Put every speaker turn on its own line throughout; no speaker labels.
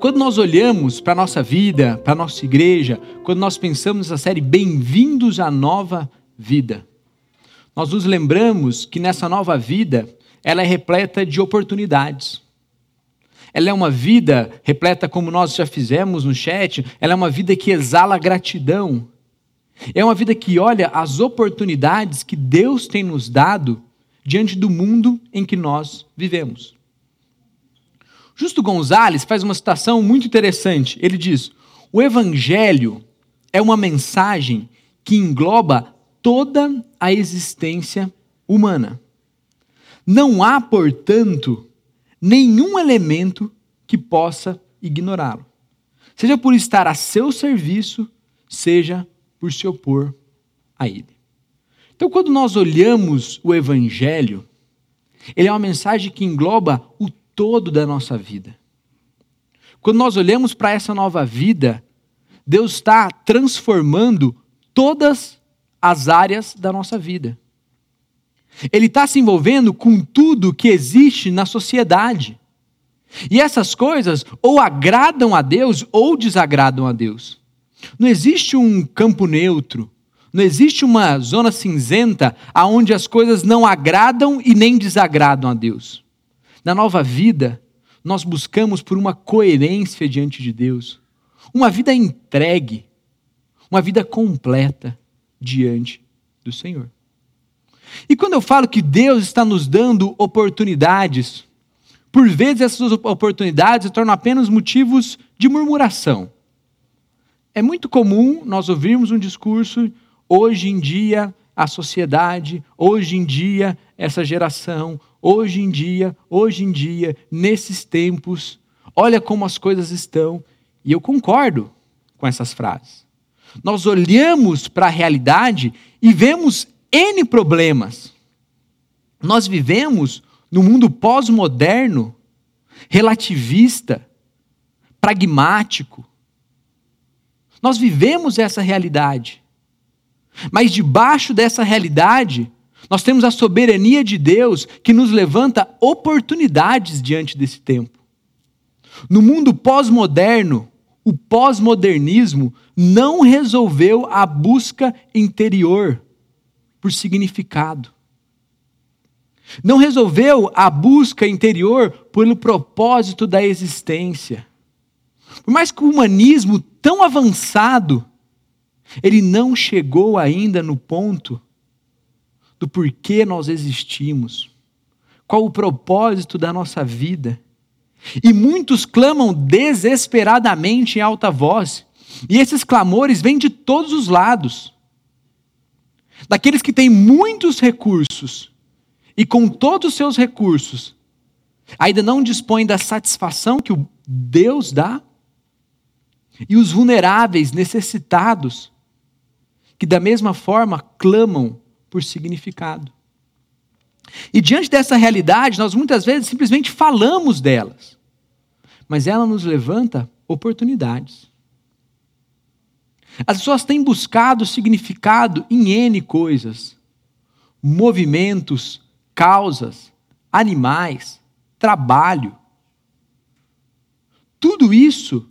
Quando nós olhamos para a nossa vida, para a nossa igreja, quando nós pensamos nessa série Bem-vindos à Nova Vida, nós nos lembramos que nessa nova vida ela é repleta de oportunidades. Ela é uma vida repleta, como nós já fizemos no chat, ela é uma vida que exala gratidão. É uma vida que olha as oportunidades que Deus tem nos dado diante do mundo em que nós vivemos. Justo Gonzalez faz uma citação muito interessante. Ele diz: o Evangelho é uma mensagem que engloba toda a existência humana. Não há, portanto, nenhum elemento que possa ignorá-lo, seja por estar a seu serviço, seja por se opor a ele. Então, quando nós olhamos o Evangelho, ele é uma mensagem que engloba o todo da nossa vida. Quando nós olhamos para essa nova vida, Deus está transformando todas as áreas da nossa vida. Ele está se envolvendo com tudo que existe na sociedade. E essas coisas ou agradam a Deus ou desagradam a Deus. Não existe um campo neutro, não existe uma zona cinzenta aonde as coisas não agradam e nem desagradam a Deus. Na nova vida, nós buscamos por uma coerência diante de Deus, uma vida entregue, uma vida completa diante do Senhor. E quando eu falo que Deus está nos dando oportunidades, por vezes essas oportunidades se tornam apenas motivos de murmuração. É muito comum nós ouvirmos um discurso, hoje em dia a sociedade, hoje em dia essa geração, hoje em dia, hoje em dia, nesses tempos, olha como as coisas estão. E eu concordo com essas frases. Nós olhamos para a realidade e vemos N problemas. Nós vivemos no mundo pós-moderno, relativista, pragmático. Nós vivemos essa realidade. Mas debaixo dessa realidade, nós temos a soberania de Deus que nos levanta oportunidades diante desse tempo. No mundo pós-moderno, o pós-modernismo não resolveu a busca interior por significado. Não resolveu a busca interior pelo propósito da existência. Por mais que o humanismo tão avançado, ele não chegou ainda no ponto do porquê nós existimos, qual o propósito da nossa vida. E muitos clamam desesperadamente em alta voz, e esses clamores vêm de todos os lados. Daqueles que têm muitos recursos, e com todos os seus recursos, ainda não dispõem da satisfação que o Deus dá, e os vulneráveis, necessitados, que da mesma forma clamam por significado. E diante dessa realidade, nós muitas vezes simplesmente falamos delas, mas ela nos levanta oportunidades. As pessoas têm buscado significado em N coisas: movimentos, causas, animais, trabalho. Tudo isso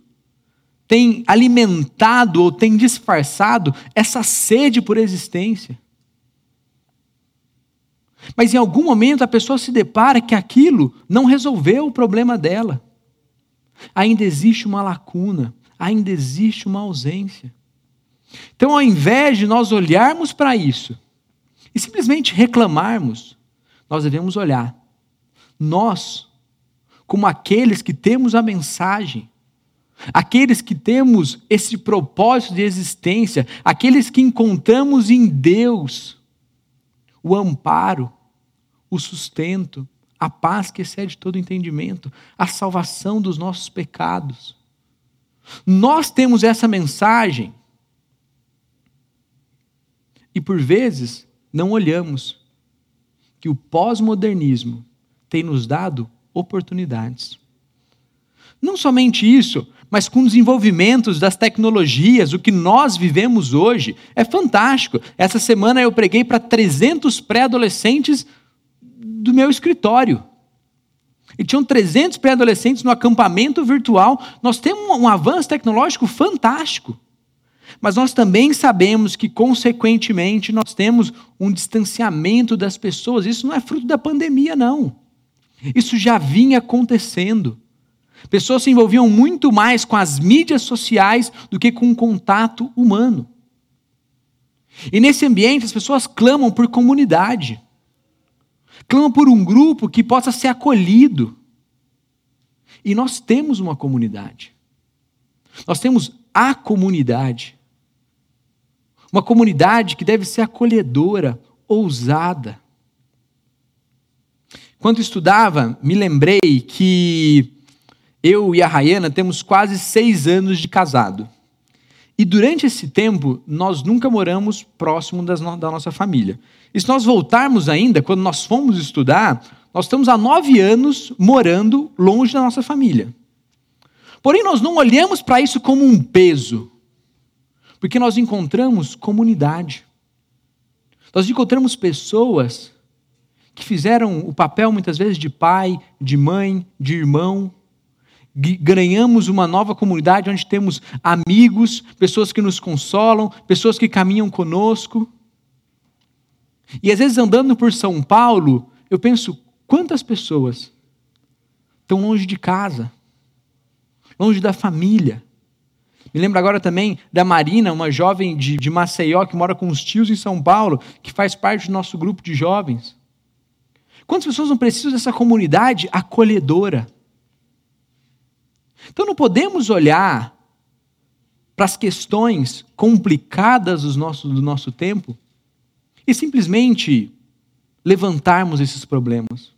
tem alimentado ou tem disfarçado essa sede por existência. Mas em algum momento a pessoa se depara que aquilo não resolveu o problema dela. Ainda existe uma lacuna, ainda existe uma ausência. Então, ao invés de nós olharmos para isso e simplesmente reclamarmos, nós devemos olhar. Nós, como aqueles que temos a mensagem, aqueles que temos esse propósito de existência, aqueles que encontramos em Deus o amparo, o sustento, a paz que excede todo entendimento, a salvação dos nossos pecados. Nós temos essa mensagem e por vezes não olhamos que o pós-modernismo tem nos dado oportunidades. Não somente isso, mas com desenvolvimentos das tecnologias, o que nós vivemos hoje é fantástico. Essa semana eu preguei para 300 pré-adolescentes do meu escritório. E tinham 300 pré-adolescentes no acampamento virtual. Nós temos um avanço tecnológico fantástico. Mas nós também sabemos que, consequentemente, nós temos um distanciamento das pessoas. Isso não é fruto da pandemia, não. Isso já vinha acontecendo. Pessoas se envolviam muito mais com as mídias sociais do que com o contato humano. E nesse ambiente, as pessoas clamam por comunidade, clamam por um grupo que possa ser acolhido. E nós temos uma comunidade. Nós temos a comunidade. Uma comunidade que deve ser acolhedora, ousada. Quando estudava, me lembrei que eu e a Rayana temos quase seis anos de casado. E durante esse tempo, nós nunca moramos próximo das no da nossa família. E se nós voltarmos ainda, quando nós fomos estudar, nós estamos há nove anos morando longe da nossa família. Porém, nós não olhamos para isso como um peso, porque nós encontramos comunidade. Nós encontramos pessoas que fizeram o papel muitas vezes de pai, de mãe, de irmão, ganhamos uma nova comunidade onde temos amigos, pessoas que nos consolam, pessoas que caminham conosco. E às vezes andando por São Paulo, eu penso, quantas pessoas estão longe de casa, longe da família. Me lembro agora também da Marina, uma jovem de, de Maceió que mora com os tios em São Paulo, que faz parte do nosso grupo de jovens. Quantas pessoas não precisam dessa comunidade acolhedora? Então não podemos olhar para as questões complicadas do nosso, do nosso tempo e simplesmente levantarmos esses problemas.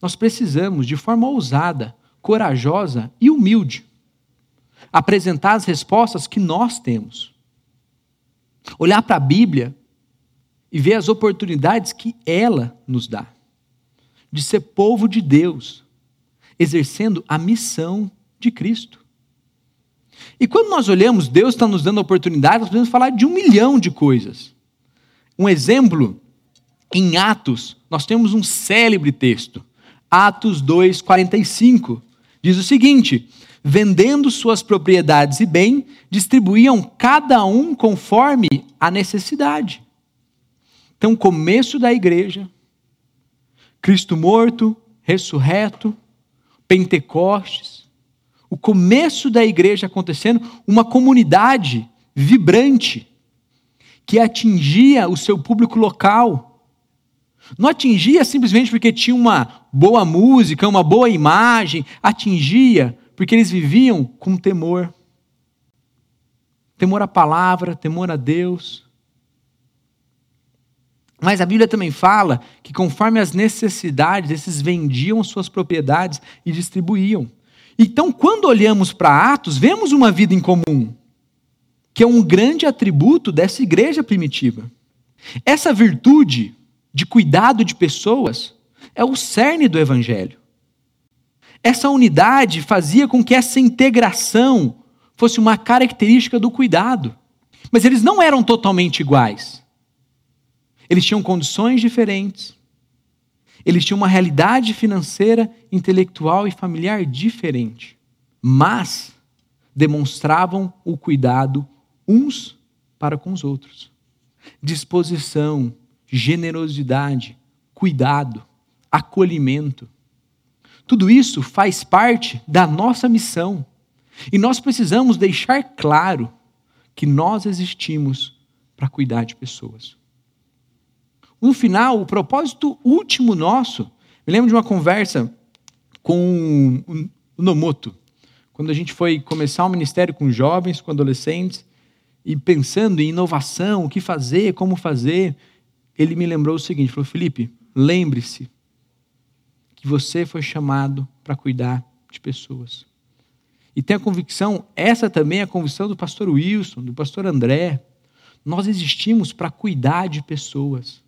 Nós precisamos, de forma ousada, corajosa e humilde, apresentar as respostas que nós temos. Olhar para a Bíblia e ver as oportunidades que ela nos dá de ser povo de Deus exercendo a missão de Cristo. E quando nós olhamos, Deus está nos dando a oportunidade, nós podemos falar de um milhão de coisas. Um exemplo, em Atos, nós temos um célebre texto, Atos 2, 45. Diz o seguinte: vendendo suas propriedades e bem, distribuíam cada um conforme a necessidade. Então, começo da igreja, Cristo morto, ressurreto, Pentecostes, o começo da igreja acontecendo, uma comunidade vibrante que atingia o seu público local. Não atingia simplesmente porque tinha uma boa música, uma boa imagem, atingia porque eles viviam com temor. Temor à palavra, temor a Deus. Mas a Bíblia também fala que, conforme as necessidades, esses vendiam suas propriedades e distribuíam. Então, quando olhamos para Atos, vemos uma vida em comum, que é um grande atributo dessa igreja primitiva. Essa virtude de cuidado de pessoas é o cerne do Evangelho. Essa unidade fazia com que essa integração fosse uma característica do cuidado. Mas eles não eram totalmente iguais. Eles tinham condições diferentes. Eles tinham uma realidade financeira, intelectual e familiar diferente. Mas demonstravam o cuidado uns para com os outros. Disposição, generosidade, cuidado, acolhimento. Tudo isso faz parte da nossa missão. E nós precisamos deixar claro que nós existimos para cuidar de pessoas. No final, o propósito último nosso, me lembro de uma conversa com o Nomoto, quando a gente foi começar o um ministério com jovens, com adolescentes, e pensando em inovação, o que fazer, como fazer, ele me lembrou o seguinte: falou, Felipe, lembre-se que você foi chamado para cuidar de pessoas. E tem a convicção, essa também é a convicção do pastor Wilson, do pastor André. Nós existimos para cuidar de pessoas.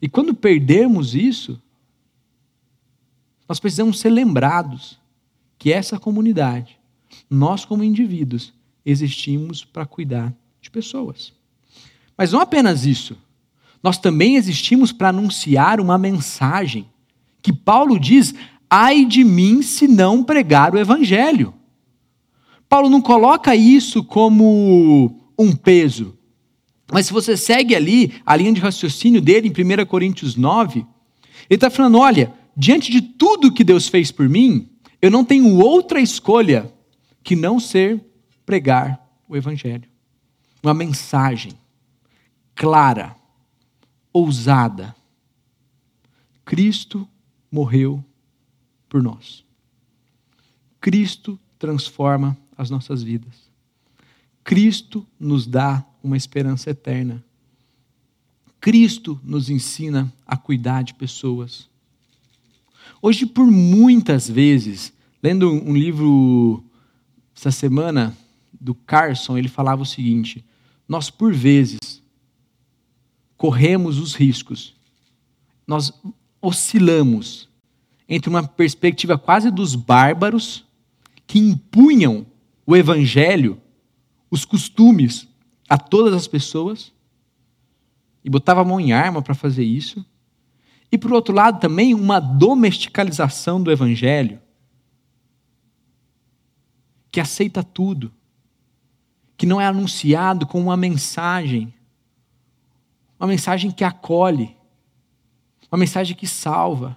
E quando perdemos isso, nós precisamos ser lembrados que essa comunidade, nós como indivíduos, existimos para cuidar de pessoas. Mas não apenas isso. Nós também existimos para anunciar uma mensagem que Paulo diz: ai de mim se não pregar o evangelho. Paulo não coloca isso como um peso. Mas se você segue ali a linha de raciocínio dele em 1 Coríntios 9, ele está falando: olha, diante de tudo que Deus fez por mim, eu não tenho outra escolha que não ser pregar o Evangelho. Uma mensagem clara, ousada. Cristo morreu por nós. Cristo transforma as nossas vidas. Cristo nos dá uma esperança eterna. Cristo nos ensina a cuidar de pessoas. Hoje, por muitas vezes, lendo um livro essa semana do Carson, ele falava o seguinte: nós, por vezes, corremos os riscos, nós oscilamos entre uma perspectiva quase dos bárbaros que impunham o evangelho, os costumes a todas as pessoas e botava a mão em arma para fazer isso. E por outro lado também uma domesticalização do evangelho que aceita tudo, que não é anunciado com uma mensagem, uma mensagem que acolhe, uma mensagem que salva,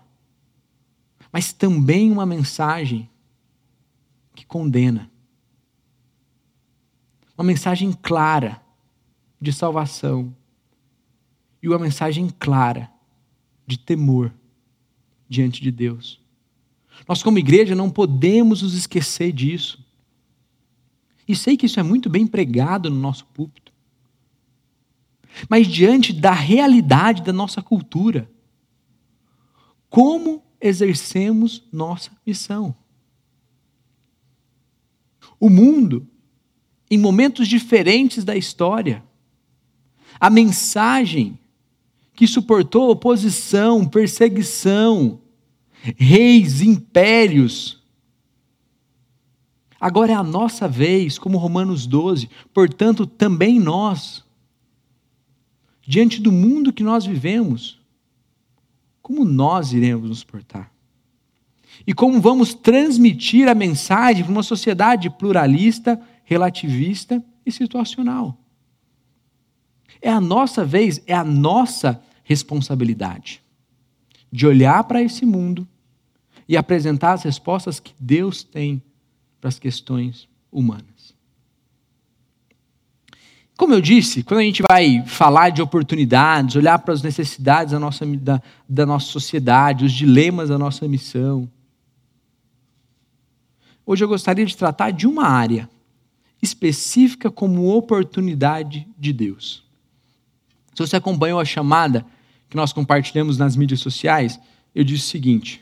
mas também uma mensagem que condena uma mensagem clara de salvação e uma mensagem clara de temor diante de Deus. Nós, como igreja, não podemos nos esquecer disso. E sei que isso é muito bem pregado no nosso púlpito. Mas diante da realidade da nossa cultura, como exercemos nossa missão? O mundo em momentos diferentes da história. A mensagem que suportou oposição, perseguição, reis, impérios. Agora é a nossa vez, como Romanos 12, portanto, também nós, diante do mundo que nós vivemos, como nós iremos nos portar? E como vamos transmitir a mensagem para uma sociedade pluralista, relativista e situacional. É a nossa vez, é a nossa responsabilidade de olhar para esse mundo e apresentar as respostas que Deus tem para as questões humanas. Como eu disse, quando a gente vai falar de oportunidades, olhar para as necessidades da nossa, da, da nossa sociedade, os dilemas da nossa missão, hoje eu gostaria de tratar de uma área específica como oportunidade de Deus. Se você acompanhou a chamada que nós compartilhamos nas mídias sociais, eu disse o seguinte: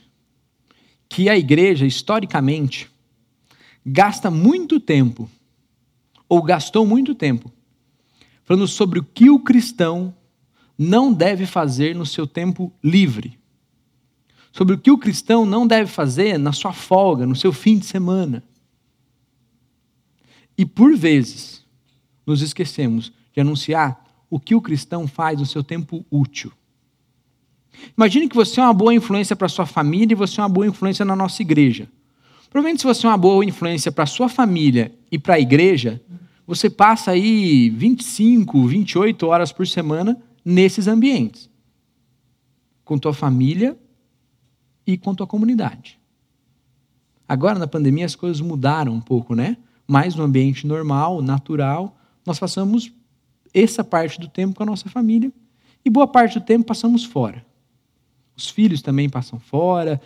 que a igreja, historicamente, gasta muito tempo, ou gastou muito tempo, falando sobre o que o cristão não deve fazer no seu tempo livre. Sobre o que o cristão não deve fazer na sua folga, no seu fim de semana. E por vezes nos esquecemos de anunciar o que o cristão faz no seu tempo útil. Imagine que você é uma boa influência para sua família e você é uma boa influência na nossa igreja. Provavelmente, se você é uma boa influência para sua família e para a igreja, você passa aí 25, 28 horas por semana nesses ambientes. Com tua família e com tua comunidade. Agora, na pandemia, as coisas mudaram um pouco, né? mas no ambiente normal, natural, nós passamos essa parte do tempo com a nossa família e boa parte do tempo passamos fora. Os filhos também passam fora,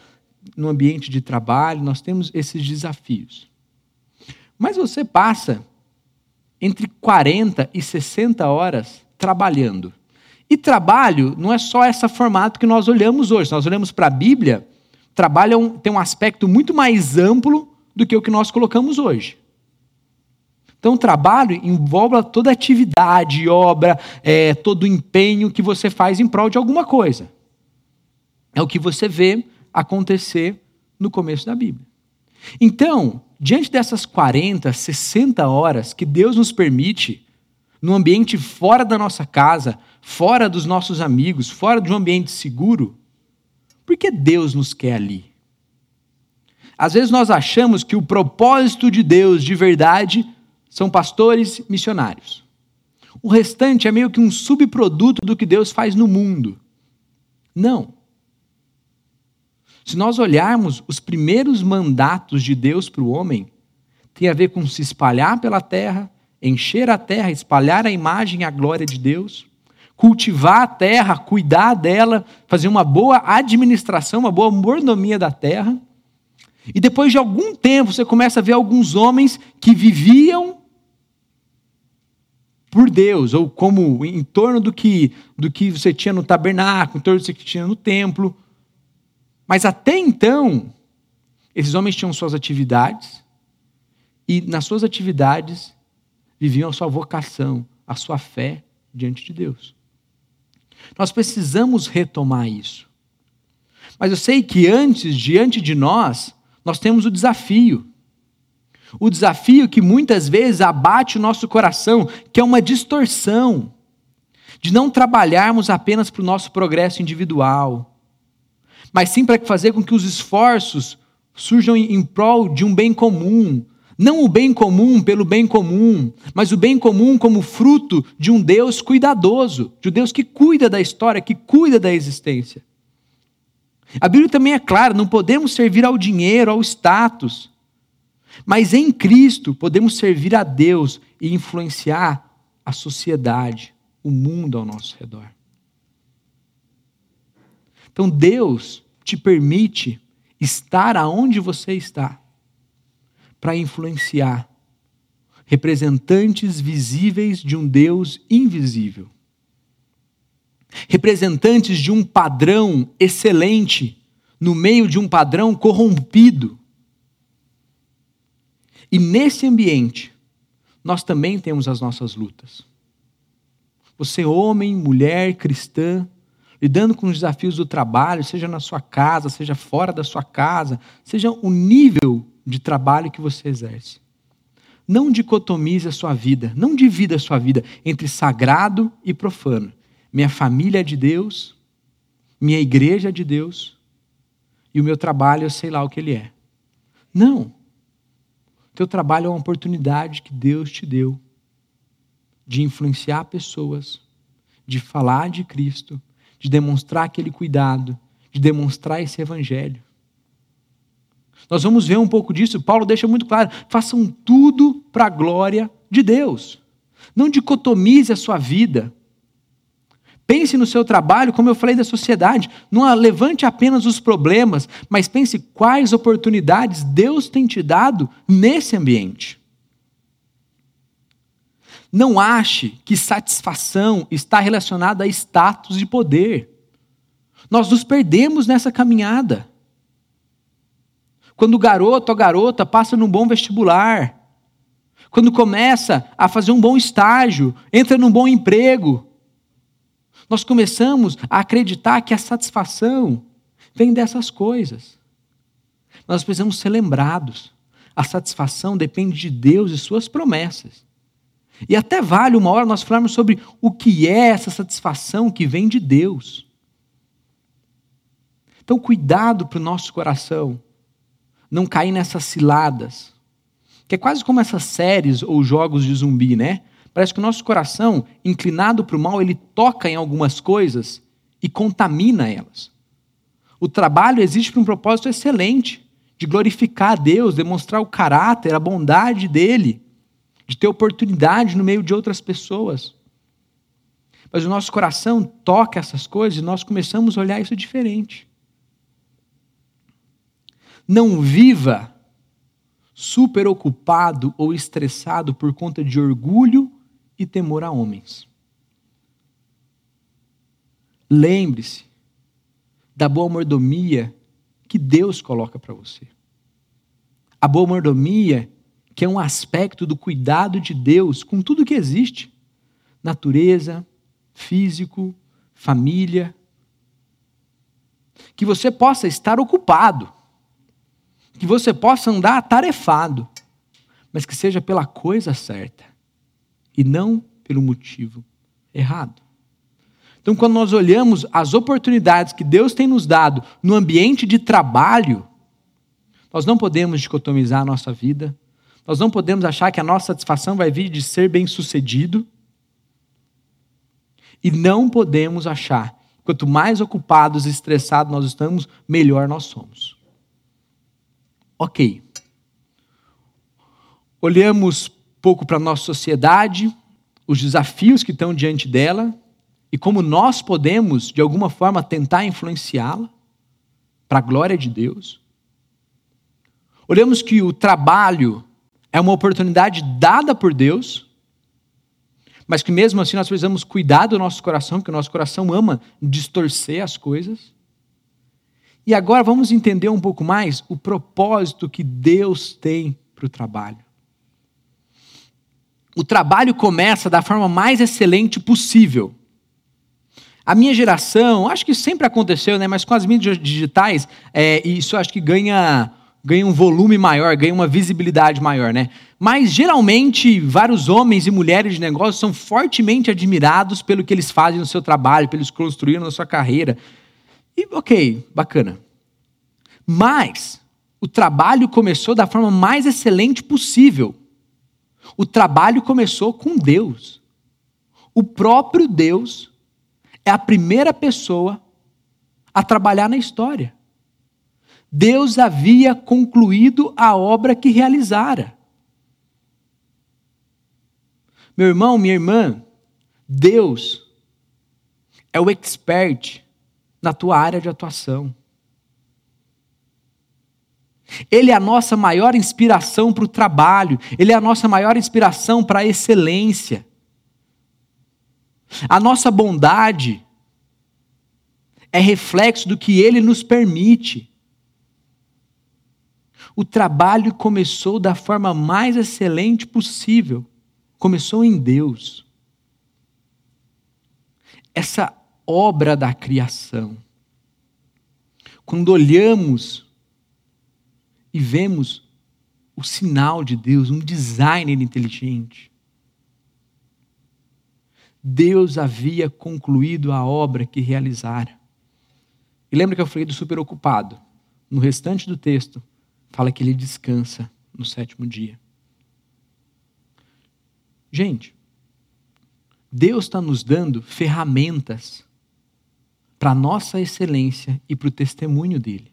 no ambiente de trabalho, nós temos esses desafios. Mas você passa entre 40 e 60 horas trabalhando. E trabalho não é só esse formato que nós olhamos hoje. Nós olhamos para a Bíblia, trabalho é tem um aspecto muito mais amplo do que o que nós colocamos hoje. Então, o trabalho envolve toda atividade, obra, é, todo empenho que você faz em prol de alguma coisa. É o que você vê acontecer no começo da Bíblia. Então, diante dessas 40, 60 horas que Deus nos permite, num ambiente fora da nossa casa, fora dos nossos amigos, fora de um ambiente seguro, por que Deus nos quer ali? Às vezes nós achamos que o propósito de Deus de verdade são pastores missionários. O restante é meio que um subproduto do que Deus faz no mundo. Não. Se nós olharmos os primeiros mandatos de Deus para o homem, tem a ver com se espalhar pela terra, encher a terra, espalhar a imagem e a glória de Deus, cultivar a terra, cuidar dela, fazer uma boa administração, uma boa mordomia da terra. E depois de algum tempo você começa a ver alguns homens que viviam por Deus, ou como em torno do que, do que você tinha no tabernáculo, em torno do que você tinha no templo. Mas até então, esses homens tinham suas atividades, e nas suas atividades viviam a sua vocação, a sua fé diante de Deus. Nós precisamos retomar isso. Mas eu sei que antes, diante de nós, nós temos o desafio. O desafio que muitas vezes abate o nosso coração, que é uma distorção, de não trabalharmos apenas para o nosso progresso individual, mas sim para fazer com que os esforços surjam em prol de um bem comum. Não o bem comum pelo bem comum, mas o bem comum como fruto de um Deus cuidadoso, de um Deus que cuida da história, que cuida da existência. A Bíblia também é clara: não podemos servir ao dinheiro, ao status, mas em Cristo podemos servir a Deus e influenciar a sociedade, o mundo ao nosso redor. Então Deus te permite estar aonde você está para influenciar representantes visíveis de um Deus invisível. Representantes de um padrão excelente no meio de um padrão corrompido. E nesse ambiente, nós também temos as nossas lutas. Você, homem, mulher, cristã, lidando com os desafios do trabalho, seja na sua casa, seja fora da sua casa, seja o nível de trabalho que você exerce. Não dicotomize a sua vida, não divida a sua vida entre sagrado e profano. Minha família é de Deus, minha igreja é de Deus, e o meu trabalho eu sei lá o que ele é. Não. Teu trabalho é uma oportunidade que Deus te deu de influenciar pessoas, de falar de Cristo, de demonstrar aquele cuidado, de demonstrar esse evangelho. Nós vamos ver um pouco disso. Paulo deixa muito claro: façam tudo para a glória de Deus. Não dicotomize a sua vida. Pense no seu trabalho, como eu falei da sociedade. Não levante apenas os problemas, mas pense quais oportunidades Deus tem te dado nesse ambiente. Não ache que satisfação está relacionada a status e poder. Nós nos perdemos nessa caminhada. Quando o garoto ou garota passa num bom vestibular, quando começa a fazer um bom estágio, entra num bom emprego, nós começamos a acreditar que a satisfação vem dessas coisas. Nós precisamos ser lembrados. A satisfação depende de Deus e suas promessas. E até vale uma hora nós falarmos sobre o que é essa satisfação que vem de Deus. Então, cuidado para o nosso coração não cair nessas ciladas. Que é quase como essas séries ou jogos de zumbi, né? Parece que o nosso coração, inclinado para o mal, ele toca em algumas coisas e contamina elas. O trabalho existe para um propósito excelente, de glorificar a Deus, demonstrar o caráter, a bondade dele de ter oportunidade no meio de outras pessoas. Mas o nosso coração toca essas coisas e nós começamos a olhar isso diferente. Não viva super ocupado ou estressado por conta de orgulho e temor a homens. Lembre-se da boa mordomia que Deus coloca para você. A boa mordomia que é um aspecto do cuidado de Deus com tudo que existe: natureza, físico, família. Que você possa estar ocupado, que você possa andar atarefado, mas que seja pela coisa certa e não pelo motivo errado. Então, quando nós olhamos as oportunidades que Deus tem nos dado no ambiente de trabalho, nós não podemos dicotomizar a nossa vida, nós não podemos achar que a nossa satisfação vai vir de ser bem-sucedido, e não podemos achar quanto mais ocupados e estressados nós estamos, melhor nós somos. Ok. Olhamos pouco para a nossa sociedade, os desafios que estão diante dela e como nós podemos, de alguma forma, tentar influenciá-la para a glória de Deus. Olhamos que o trabalho é uma oportunidade dada por Deus, mas que mesmo assim nós precisamos cuidar do nosso coração, porque o nosso coração ama distorcer as coisas. E agora vamos entender um pouco mais o propósito que Deus tem para o trabalho. O trabalho começa da forma mais excelente possível. A minha geração, acho que sempre aconteceu, né? mas com as mídias digitais, é, isso acho que ganha ganha um volume maior, ganha uma visibilidade maior, né? Mas geralmente vários homens e mulheres de negócio são fortemente admirados pelo que eles fazem no seu trabalho, pelo que eles construíram na sua carreira. E ok, bacana. Mas o trabalho começou da forma mais excelente possível. O trabalho começou com Deus. O próprio Deus é a primeira pessoa a trabalhar na história. Deus havia concluído a obra que realizara. Meu irmão, minha irmã, Deus é o expert na tua área de atuação. Ele é a nossa maior inspiração para o trabalho, ele é a nossa maior inspiração para a excelência. A nossa bondade é reflexo do que ele nos permite. O trabalho começou da forma mais excelente possível. Começou em Deus. Essa obra da criação. Quando olhamos e vemos o sinal de Deus, um designer inteligente. Deus havia concluído a obra que realizara. E lembra que eu falei do super ocupado? No restante do texto, fala que ele descansa no sétimo dia. Gente, Deus está nos dando ferramentas para a nossa excelência e para o testemunho dele.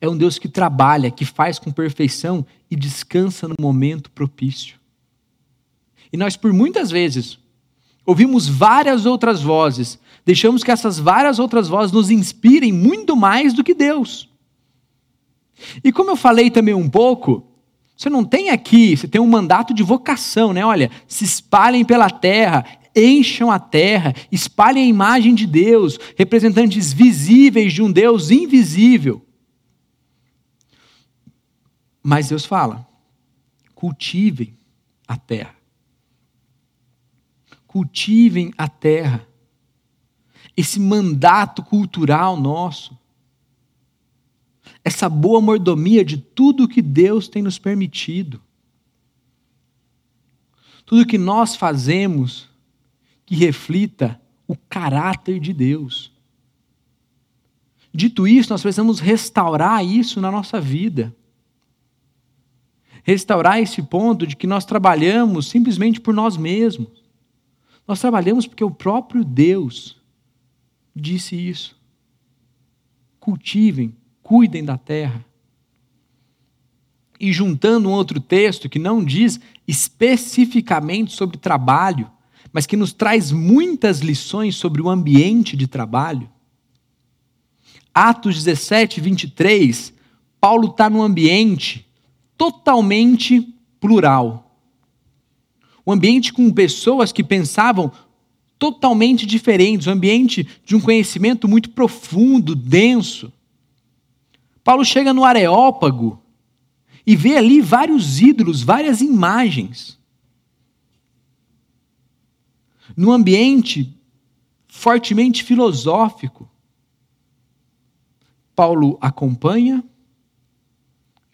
É um Deus que trabalha, que faz com perfeição e descansa no momento propício. E nós, por muitas vezes, ouvimos várias outras vozes, deixamos que essas várias outras vozes nos inspirem muito mais do que Deus. E como eu falei também um pouco, você não tem aqui, você tem um mandato de vocação, né? Olha, se espalhem pela terra, encham a terra, espalhem a imagem de Deus, representantes visíveis de um Deus invisível. Mas Deus fala: cultivem a terra. Cultivem a terra. Esse mandato cultural nosso essa boa mordomia de tudo que Deus tem nos permitido. Tudo que nós fazemos que reflita o caráter de Deus. Dito isso, nós precisamos restaurar isso na nossa vida. Restaurar esse ponto de que nós trabalhamos simplesmente por nós mesmos. Nós trabalhamos porque o próprio Deus disse isso. Cultivem cuidem da terra. E juntando um outro texto que não diz especificamente sobre trabalho, mas que nos traz muitas lições sobre o ambiente de trabalho. Atos 17, 23, Paulo está num ambiente totalmente plural. Um ambiente com pessoas que pensavam totalmente diferentes, um ambiente de um conhecimento muito profundo, denso. Paulo chega no Areópago e vê ali vários ídolos, várias imagens. Num ambiente fortemente filosófico. Paulo acompanha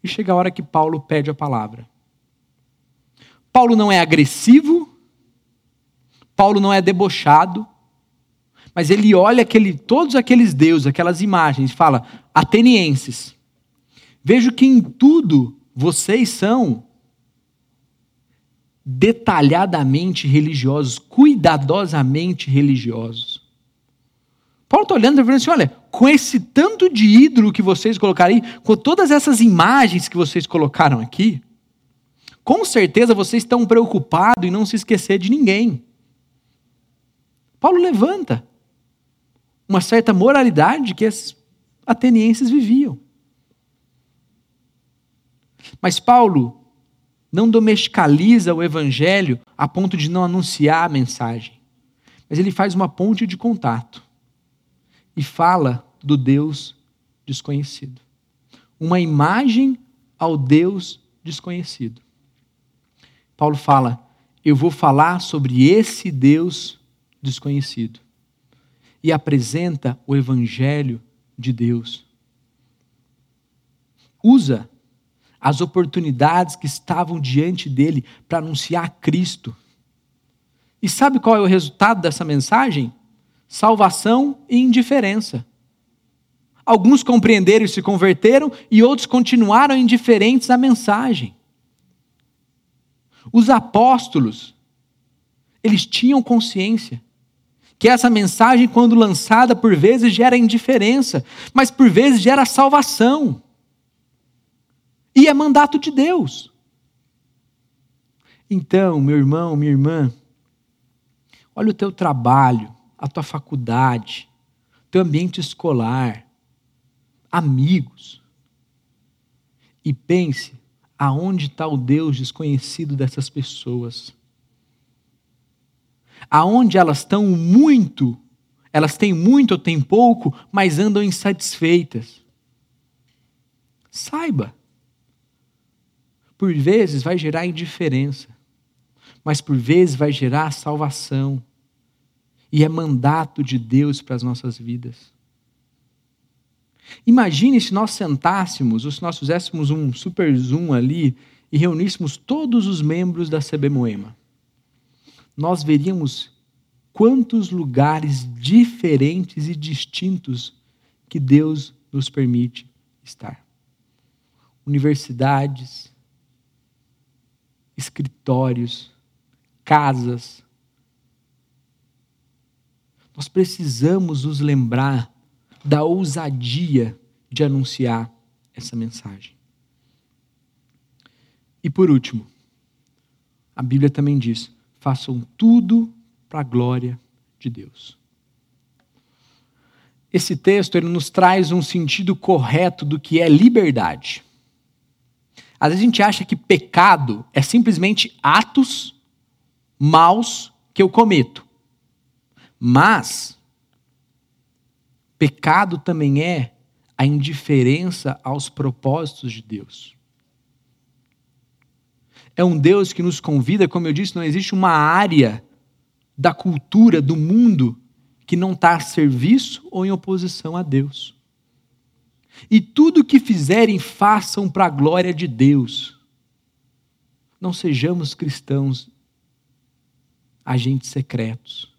e chega a hora que Paulo pede a palavra. Paulo não é agressivo, Paulo não é debochado, Mas ele olha aquele, todos aqueles deuses, aquelas imagens, e fala: Atenienses, vejo que em tudo vocês são detalhadamente religiosos, cuidadosamente religiosos. Paulo está olhando e falando assim: olha, com esse tanto de ídolo que vocês colocaram aí, com todas essas imagens que vocês colocaram aqui, com certeza vocês estão preocupados em não se esquecer de ninguém. Paulo levanta uma certa moralidade que esses atenienses viviam. Mas Paulo não domesticaliza o evangelho a ponto de não anunciar a mensagem. Mas ele faz uma ponte de contato e fala do Deus desconhecido. Uma imagem ao Deus desconhecido. Paulo fala: Eu vou falar sobre esse Deus desconhecido. E apresenta o Evangelho de Deus. Usa as oportunidades que estavam diante dele para anunciar Cristo. E sabe qual é o resultado dessa mensagem? Salvação e indiferença. Alguns compreenderam e se converteram, e outros continuaram indiferentes à mensagem. Os apóstolos, eles tinham consciência que essa mensagem, quando lançada, por vezes gera indiferença, mas por vezes gera salvação. E é mandato de Deus. Então, meu irmão, minha irmã, olha o teu trabalho, a tua faculdade, teu ambiente escolar, amigos. E pense aonde está o Deus desconhecido dessas pessoas. Aonde elas estão muito, elas têm muito ou têm pouco, mas andam insatisfeitas. Saiba, por vezes vai gerar indiferença, mas por vezes vai gerar salvação e é mandato de Deus para as nossas vidas. Imagine se nós sentássemos, ou se nós fizéssemos um super zoom ali e reuníssemos todos os membros da CB Moema. Nós veríamos quantos lugares diferentes e distintos que Deus nos permite estar. Universidades, escritórios, casas, nós precisamos nos lembrar da ousadia de anunciar essa mensagem. E por último, a Bíblia também diz: façam tudo para a glória de Deus. Esse texto ele nos traz um sentido correto do que é liberdade. Às vezes a gente acha que pecado é simplesmente atos maus que eu cometo. Mas, pecado também é a indiferença aos propósitos de Deus. É um Deus que nos convida, como eu disse, não existe uma área da cultura, do mundo, que não está a serviço ou em oposição a Deus. E tudo que fizerem, façam para a glória de Deus. Não sejamos cristãos agentes secretos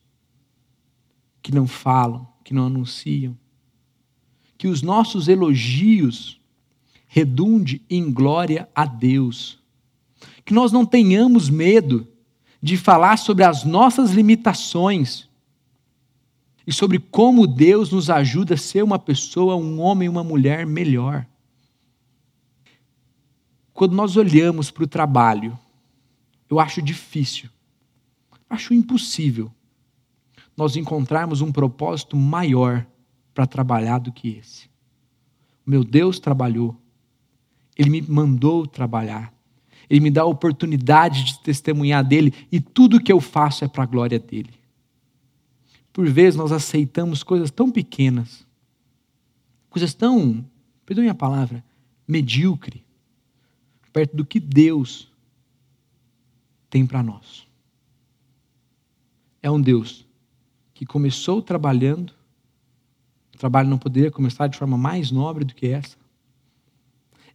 que não falam, que não anunciam. Que os nossos elogios redunde em glória a Deus. Que nós não tenhamos medo de falar sobre as nossas limitações e sobre como Deus nos ajuda a ser uma pessoa, um homem, uma mulher melhor. Quando nós olhamos para o trabalho, eu acho difícil, acho impossível nós encontrarmos um propósito maior para trabalhar do que esse. Meu Deus trabalhou, Ele me mandou trabalhar, Ele me dá a oportunidade de testemunhar dele e tudo que eu faço é para a glória dele. Por vezes nós aceitamos coisas tão pequenas, coisas tão, perdoe a palavra, medíocre, perto do que Deus tem para nós. É um Deus que começou trabalhando, o trabalho não poderia começar de forma mais nobre do que essa.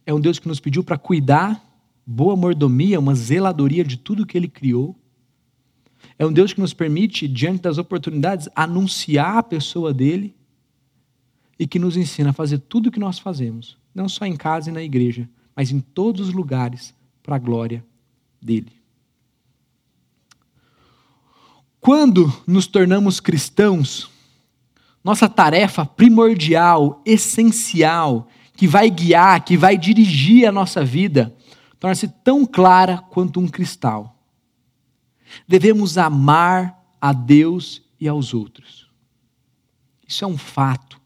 É um Deus que nos pediu para cuidar, boa mordomia, uma zeladoria de tudo que Ele criou. É um Deus que nos permite, diante das oportunidades, anunciar a pessoa dele e que nos ensina a fazer tudo o que nós fazemos, não só em casa e na igreja, mas em todos os lugares, para a glória dele. Quando nos tornamos cristãos, nossa tarefa primordial, essencial, que vai guiar, que vai dirigir a nossa vida, torna-se tão clara quanto um cristal. Devemos amar a Deus e aos outros. Isso é um fato.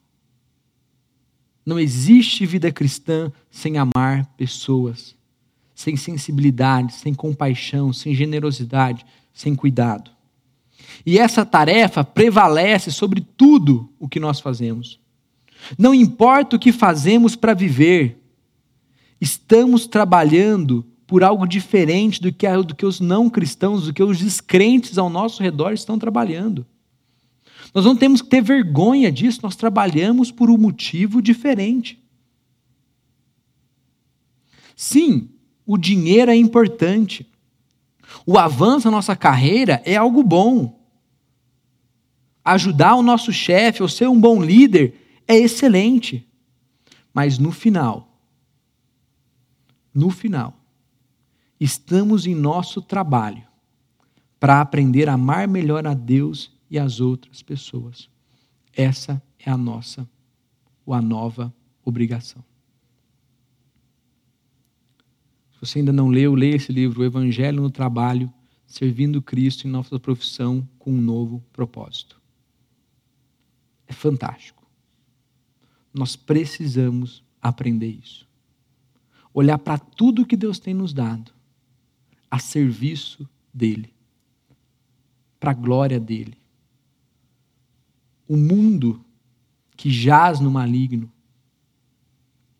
Não existe vida cristã sem amar pessoas, sem sensibilidade, sem compaixão, sem generosidade, sem cuidado. E essa tarefa prevalece sobre tudo o que nós fazemos. Não importa o que fazemos para viver, estamos trabalhando por algo diferente do que, do que os não cristãos, do que os descrentes ao nosso redor estão trabalhando. Nós não temos que ter vergonha disso, nós trabalhamos por um motivo diferente. Sim, o dinheiro é importante. O avanço na nossa carreira é algo bom. Ajudar o nosso chefe ou ser um bom líder é excelente. Mas no final, no final, estamos em nosso trabalho para aprender a amar melhor a Deus e as outras pessoas. Essa é a nossa, ou a nova obrigação. Se você ainda não leu, leia esse livro, O Evangelho no Trabalho, Servindo Cristo em Nossa Profissão com um Novo Propósito. É fantástico. Nós precisamos aprender isso. Olhar para tudo que Deus tem nos dado a serviço dEle, para a glória dEle o mundo que jaz no maligno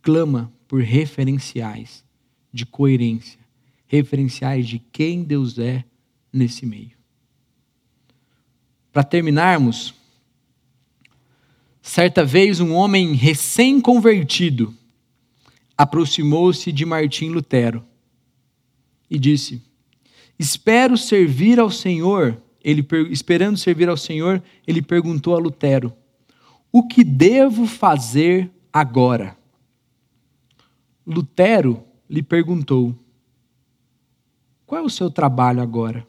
clama por referenciais de coerência, referenciais de quem Deus é nesse meio. Para terminarmos, certa vez um homem recém-convertido aproximou-se de Martim Lutero e disse: Espero servir ao Senhor ele esperando servir ao Senhor, ele perguntou a Lutero: O que devo fazer agora? Lutero lhe perguntou: Qual é o seu trabalho agora?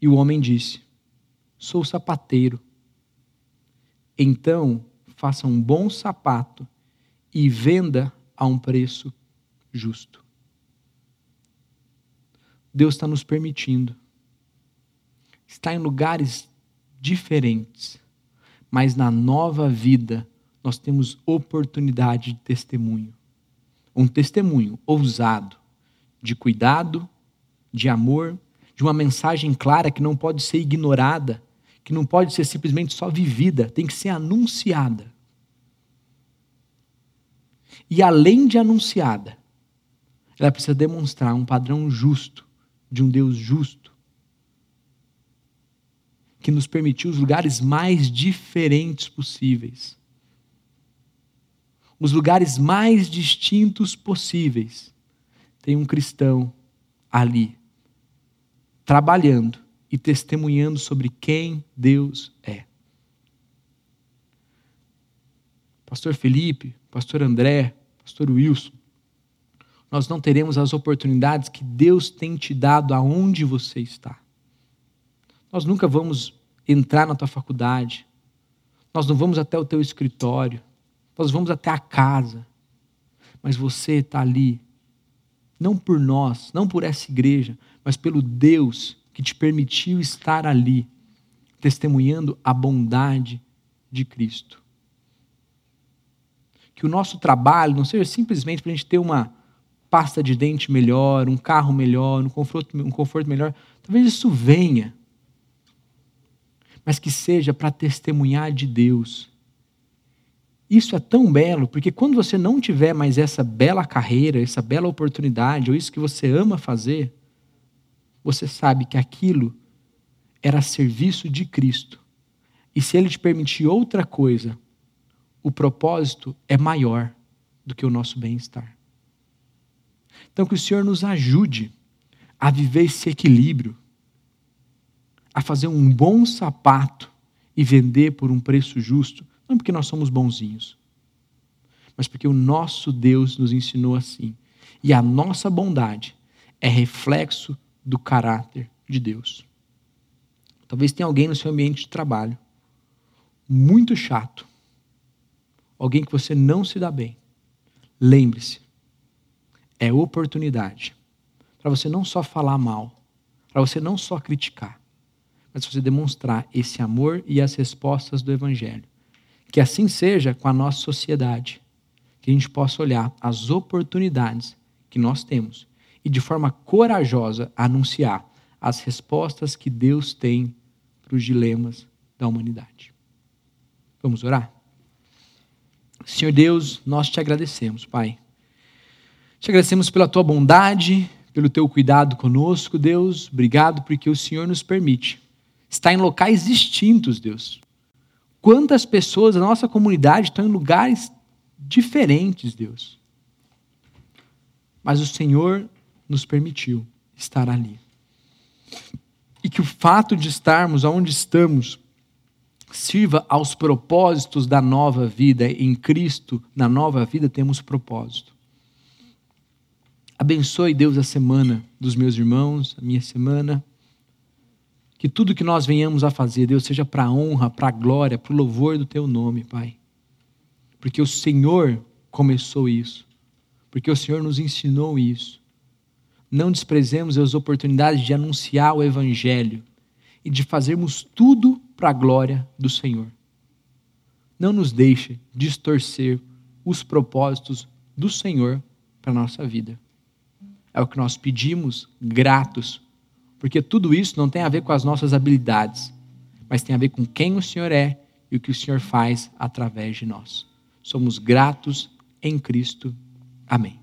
E o homem disse: Sou sapateiro. Então, faça um bom sapato e venda a um preço justo. Deus está nos permitindo está em lugares diferentes, mas na nova vida nós temos oportunidade de testemunho. Um testemunho ousado, de cuidado, de amor, de uma mensagem clara que não pode ser ignorada, que não pode ser simplesmente só vivida, tem que ser anunciada. E além de anunciada, ela precisa demonstrar um padrão justo, de um Deus justo, que nos permitiu os lugares mais diferentes possíveis. Os lugares mais distintos possíveis. Tem um cristão ali, trabalhando e testemunhando sobre quem Deus é. Pastor Felipe, Pastor André, Pastor Wilson, nós não teremos as oportunidades que Deus tem te dado aonde você está. Nós nunca vamos entrar na tua faculdade. Nós não vamos até o teu escritório. Nós vamos até a casa. Mas você está ali, não por nós, não por essa igreja, mas pelo Deus que te permitiu estar ali, testemunhando a bondade de Cristo. Que o nosso trabalho não seja simplesmente para a gente ter uma pasta de dente melhor, um carro melhor, um conforto, um conforto melhor. Talvez isso venha mas que seja para testemunhar de Deus. Isso é tão belo, porque quando você não tiver mais essa bela carreira, essa bela oportunidade, ou isso que você ama fazer, você sabe que aquilo era serviço de Cristo. E se Ele te permitir outra coisa, o propósito é maior do que o nosso bem-estar. Então, que o Senhor nos ajude a viver esse equilíbrio a fazer um bom sapato e vender por um preço justo, não porque nós somos bonzinhos, mas porque o nosso Deus nos ensinou assim. E a nossa bondade é reflexo do caráter de Deus. Talvez tenha alguém no seu ambiente de trabalho muito chato, alguém que você não se dá bem. Lembre-se, é oportunidade para você não só falar mal, para você não só criticar, mas você demonstrar esse amor e as respostas do Evangelho. Que assim seja com a nossa sociedade, que a gente possa olhar as oportunidades que nós temos e de forma corajosa anunciar as respostas que Deus tem para os dilemas da humanidade. Vamos orar? Senhor Deus, nós te agradecemos, Pai. Te agradecemos pela tua bondade, pelo teu cuidado conosco, Deus. Obrigado porque o Senhor nos permite estar em locais distintos, Deus. Quantas pessoas da nossa comunidade estão em lugares diferentes, Deus. Mas o Senhor nos permitiu estar ali. E que o fato de estarmos onde estamos sirva aos propósitos da nova vida. Em Cristo, na nova vida, temos propósito. Abençoe, Deus, a semana dos meus irmãos, a minha semana. Que tudo que nós venhamos a fazer, Deus, seja para a honra, para a glória, para o louvor do Teu nome, Pai. Porque o Senhor começou isso. Porque o Senhor nos ensinou isso. Não desprezemos as oportunidades de anunciar o Evangelho e de fazermos tudo para a glória do Senhor. Não nos deixe distorcer os propósitos do Senhor para a nossa vida. É o que nós pedimos, gratos, porque tudo isso não tem a ver com as nossas habilidades, mas tem a ver com quem o Senhor é e o que o Senhor faz através de nós. Somos gratos em Cristo. Amém.